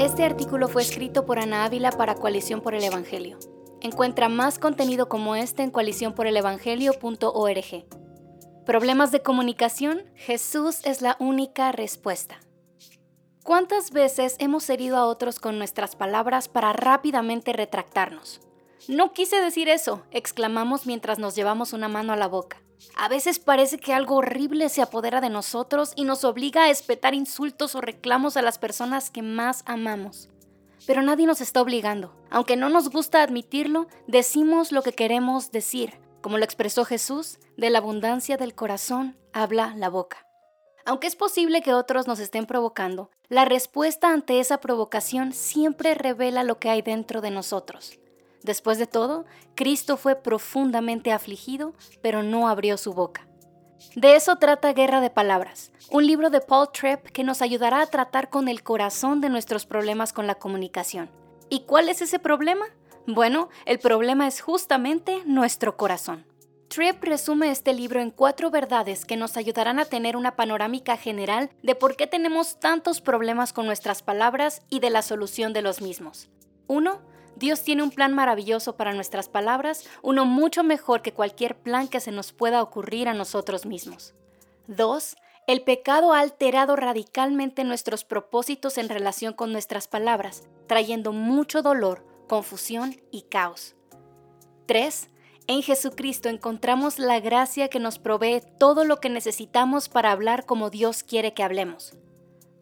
Este artículo fue escrito por Ana Ávila para Coalición por el Evangelio. Encuentra más contenido como este en coaliciónporelevangelio.org. ¿Problemas de comunicación? Jesús es la única respuesta. ¿Cuántas veces hemos herido a otros con nuestras palabras para rápidamente retractarnos? No quise decir eso, exclamamos mientras nos llevamos una mano a la boca. A veces parece que algo horrible se apodera de nosotros y nos obliga a espetar insultos o reclamos a las personas que más amamos. Pero nadie nos está obligando. Aunque no nos gusta admitirlo, decimos lo que queremos decir. Como lo expresó Jesús, de la abundancia del corazón habla la boca. Aunque es posible que otros nos estén provocando, la respuesta ante esa provocación siempre revela lo que hay dentro de nosotros. Después de todo, Cristo fue profundamente afligido, pero no abrió su boca. De eso trata Guerra de Palabras, un libro de Paul Tripp que nos ayudará a tratar con el corazón de nuestros problemas con la comunicación. ¿Y cuál es ese problema? Bueno, el problema es justamente nuestro corazón. Tripp resume este libro en cuatro verdades que nos ayudarán a tener una panorámica general de por qué tenemos tantos problemas con nuestras palabras y de la solución de los mismos. 1. Dios tiene un plan maravilloso para nuestras palabras, uno mucho mejor que cualquier plan que se nos pueda ocurrir a nosotros mismos. 2. El pecado ha alterado radicalmente nuestros propósitos en relación con nuestras palabras, trayendo mucho dolor, confusión y caos. 3. En Jesucristo encontramos la gracia que nos provee todo lo que necesitamos para hablar como Dios quiere que hablemos.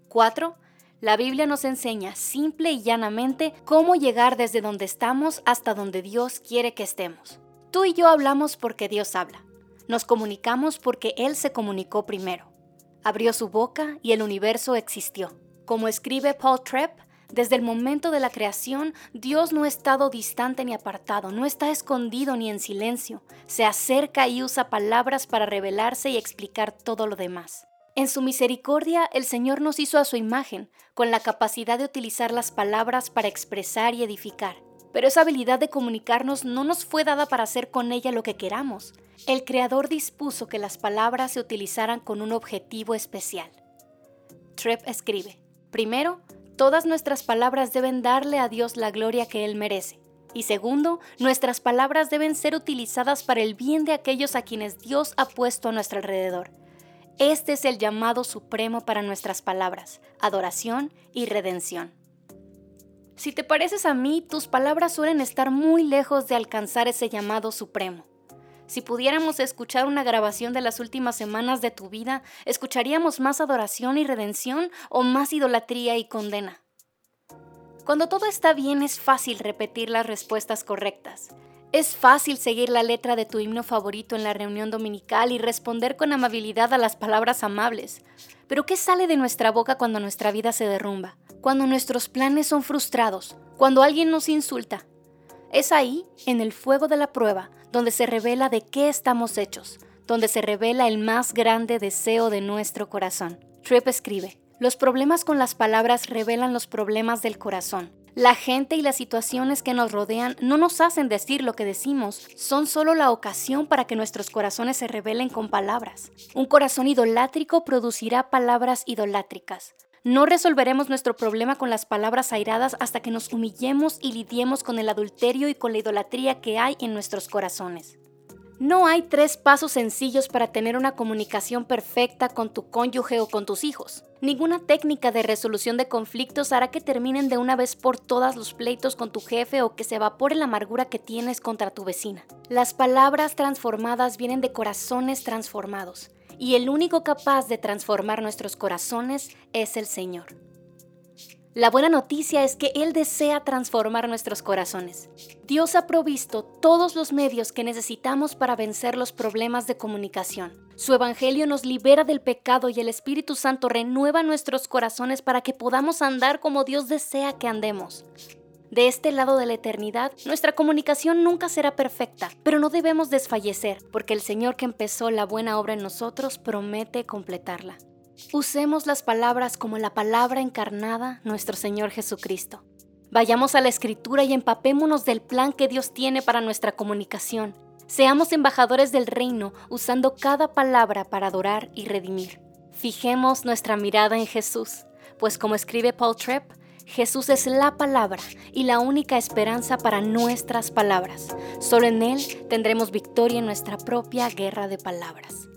4. La Biblia nos enseña simple y llanamente cómo llegar desde donde estamos hasta donde Dios quiere que estemos. Tú y yo hablamos porque Dios habla. Nos comunicamos porque Él se comunicó primero. Abrió su boca y el universo existió. Como escribe Paul Tripp, desde el momento de la creación, Dios no ha estado distante ni apartado, no está escondido ni en silencio. Se acerca y usa palabras para revelarse y explicar todo lo demás. En su misericordia, el Señor nos hizo a su imagen, con la capacidad de utilizar las palabras para expresar y edificar. Pero esa habilidad de comunicarnos no nos fue dada para hacer con ella lo que queramos. El Creador dispuso que las palabras se utilizaran con un objetivo especial. Trepp escribe, primero, todas nuestras palabras deben darle a Dios la gloria que Él merece. Y segundo, nuestras palabras deben ser utilizadas para el bien de aquellos a quienes Dios ha puesto a nuestro alrededor. Este es el llamado supremo para nuestras palabras, adoración y redención. Si te pareces a mí, tus palabras suelen estar muy lejos de alcanzar ese llamado supremo. Si pudiéramos escuchar una grabación de las últimas semanas de tu vida, ¿escucharíamos más adoración y redención o más idolatría y condena? Cuando todo está bien es fácil repetir las respuestas correctas. Es fácil seguir la letra de tu himno favorito en la reunión dominical y responder con amabilidad a las palabras amables. Pero ¿qué sale de nuestra boca cuando nuestra vida se derrumba? Cuando nuestros planes son frustrados, cuando alguien nos insulta. Es ahí, en el fuego de la prueba, donde se revela de qué estamos hechos, donde se revela el más grande deseo de nuestro corazón. Tripp escribe, los problemas con las palabras revelan los problemas del corazón. La gente y las situaciones que nos rodean no nos hacen decir lo que decimos, son solo la ocasión para que nuestros corazones se revelen con palabras. Un corazón idolátrico producirá palabras idolátricas. No resolveremos nuestro problema con las palabras airadas hasta que nos humillemos y lidiemos con el adulterio y con la idolatría que hay en nuestros corazones. No hay tres pasos sencillos para tener una comunicación perfecta con tu cónyuge o con tus hijos. Ninguna técnica de resolución de conflictos hará que terminen de una vez por todas los pleitos con tu jefe o que se evapore la amargura que tienes contra tu vecina. Las palabras transformadas vienen de corazones transformados, y el único capaz de transformar nuestros corazones es el Señor. La buena noticia es que Él desea transformar nuestros corazones. Dios ha provisto todos los medios que necesitamos para vencer los problemas de comunicación. Su Evangelio nos libera del pecado y el Espíritu Santo renueva nuestros corazones para que podamos andar como Dios desea que andemos. De este lado de la eternidad, nuestra comunicación nunca será perfecta, pero no debemos desfallecer, porque el Señor que empezó la buena obra en nosotros promete completarla. Usemos las palabras como la palabra encarnada, nuestro Señor Jesucristo. Vayamos a la Escritura y empapémonos del plan que Dios tiene para nuestra comunicación. Seamos embajadores del reino, usando cada palabra para adorar y redimir. Fijemos nuestra mirada en Jesús, pues como escribe Paul Tripp, Jesús es la palabra y la única esperanza para nuestras palabras. Solo en Él tendremos victoria en nuestra propia guerra de palabras.